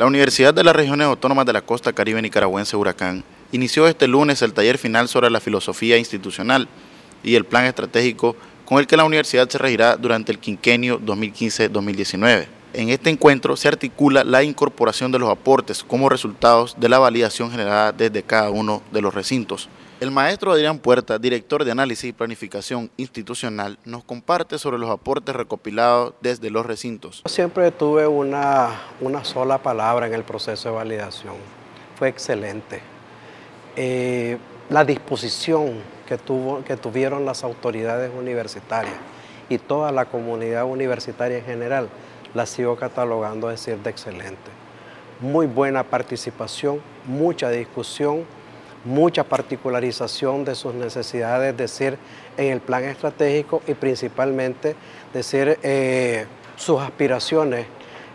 La Universidad de las Regiones Autónomas de la Costa Caribe Nicaragüense Huracán inició este lunes el taller final sobre la filosofía institucional y el plan estratégico con el que la universidad se regirá durante el quinquenio 2015-2019. En este encuentro se articula la incorporación de los aportes como resultados de la validación generada desde cada uno de los recintos. El maestro Adrián Puerta, director de Análisis y Planificación Institucional, nos comparte sobre los aportes recopilados desde los recintos. Siempre tuve una, una sola palabra en el proceso de validación. Fue excelente. Eh, la disposición que, tuvo, que tuvieron las autoridades universitarias y toda la comunidad universitaria en general, la sigo catalogando decir de excelente. Muy buena participación, mucha discusión, mucha particularización de sus necesidades, decir, en el plan estratégico y principalmente decir eh, sus aspiraciones.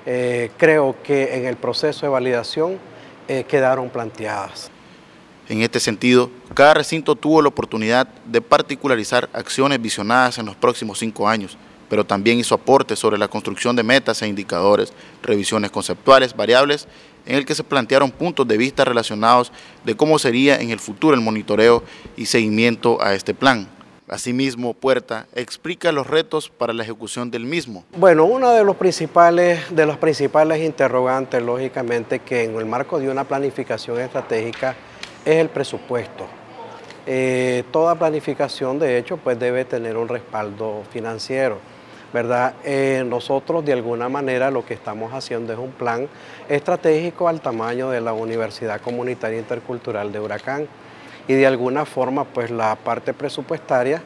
Eh, creo que en el proceso de validación eh, quedaron planteadas. En este sentido, cada recinto tuvo la oportunidad de particularizar acciones visionadas en los próximos cinco años, pero también hizo aportes sobre la construcción de metas e indicadores, revisiones conceptuales, variables en el que se plantearon puntos de vista relacionados de cómo sería en el futuro el monitoreo y seguimiento a este plan. Asimismo, Puerta explica los retos para la ejecución del mismo. Bueno, uno de los principales, de los principales interrogantes, lógicamente, que en el marco de una planificación estratégica es el presupuesto. Eh, toda planificación, de hecho, pues debe tener un respaldo financiero. ¿Verdad? Eh, nosotros de alguna manera lo que estamos haciendo es un plan estratégico al tamaño de la Universidad Comunitaria Intercultural de Huracán y de alguna forma pues la parte presupuestaria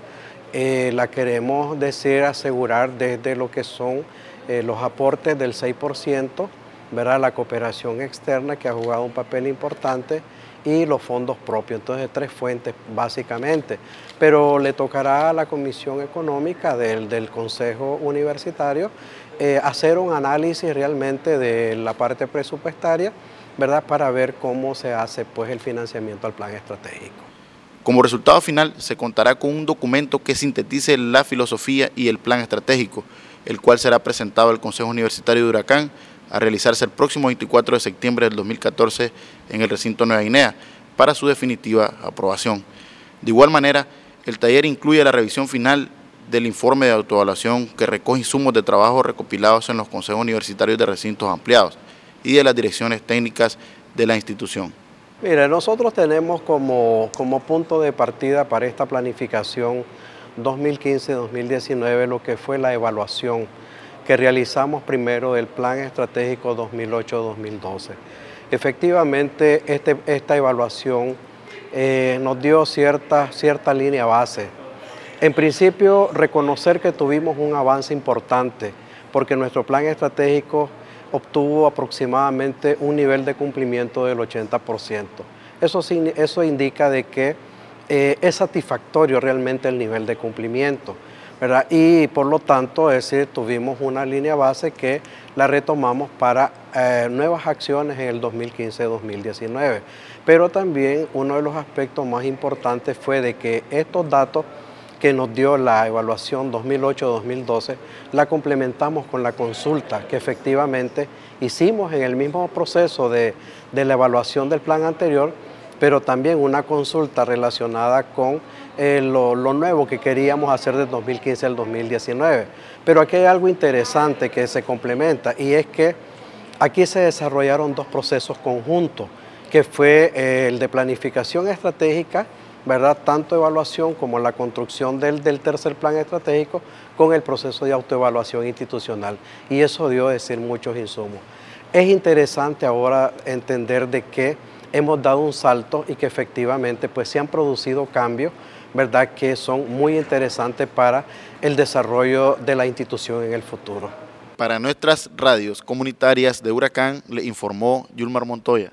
eh, la queremos decir asegurar desde lo que son eh, los aportes del 6%, ¿verdad? la cooperación externa que ha jugado un papel importante y los fondos propios. Entonces, tres fuentes básicamente. Pero le tocará a la Comisión Económica del, Consejo Universitario eh, hacer un análisis realmente de la parte presupuestaria, ¿verdad? Para ver cómo se hace pues, el financiamiento al plan estratégico. Como resultado final, se contará con un documento que sintetice la filosofía y el plan estratégico, el cual será presentado al Consejo Universitario de Huracán a realizarse el próximo 24 de septiembre del 2014 en el recinto Nueva Guinea para su definitiva aprobación. De igual manera, el taller incluye la revisión final del informe de autoevaluación que recoge insumos de trabajo recopilados en los consejos universitarios de recintos ampliados y de las direcciones técnicas de la institución. Mire, nosotros tenemos como, como punto de partida para esta planificación 2015-2019 lo que fue la evaluación que realizamos primero del Plan Estratégico 2008-2012. Efectivamente, este, esta evaluación eh, nos dio cierta, cierta línea base. En principio, reconocer que tuvimos un avance importante, porque nuestro plan estratégico obtuvo aproximadamente un nivel de cumplimiento del 80%. Eso, eso indica de que eh, es satisfactorio realmente el nivel de cumplimiento. Y por lo tanto, es decir, tuvimos una línea base que la retomamos para eh, nuevas acciones en el 2015-2019. Pero también uno de los aspectos más importantes fue de que estos datos que nos dio la evaluación 2008-2012, la complementamos con la consulta que efectivamente hicimos en el mismo proceso de, de la evaluación del plan anterior, pero también una consulta relacionada con eh, lo, nuevo que queríamos hacer del 2015 al 2019. Pero aquí hay algo interesante que se complementa y es que aquí se desarrollaron dos procesos conjuntos, que fue eh, el de planificación estratégica, ¿verdad? tanto evaluación como la construcción del, tercer plan estratégico con el proceso de autoevaluación institucional. Y eso dio decir muchos insumos. Es interesante ahora entender de que hemos dado un salto y que efectivamente pues se han producido cambios, ¿verdad? Que son muy interesantes para el desarrollo de la institución en el futuro. Para nuestras radios comunitarias de Huracán, le informó Yulmar Montoya.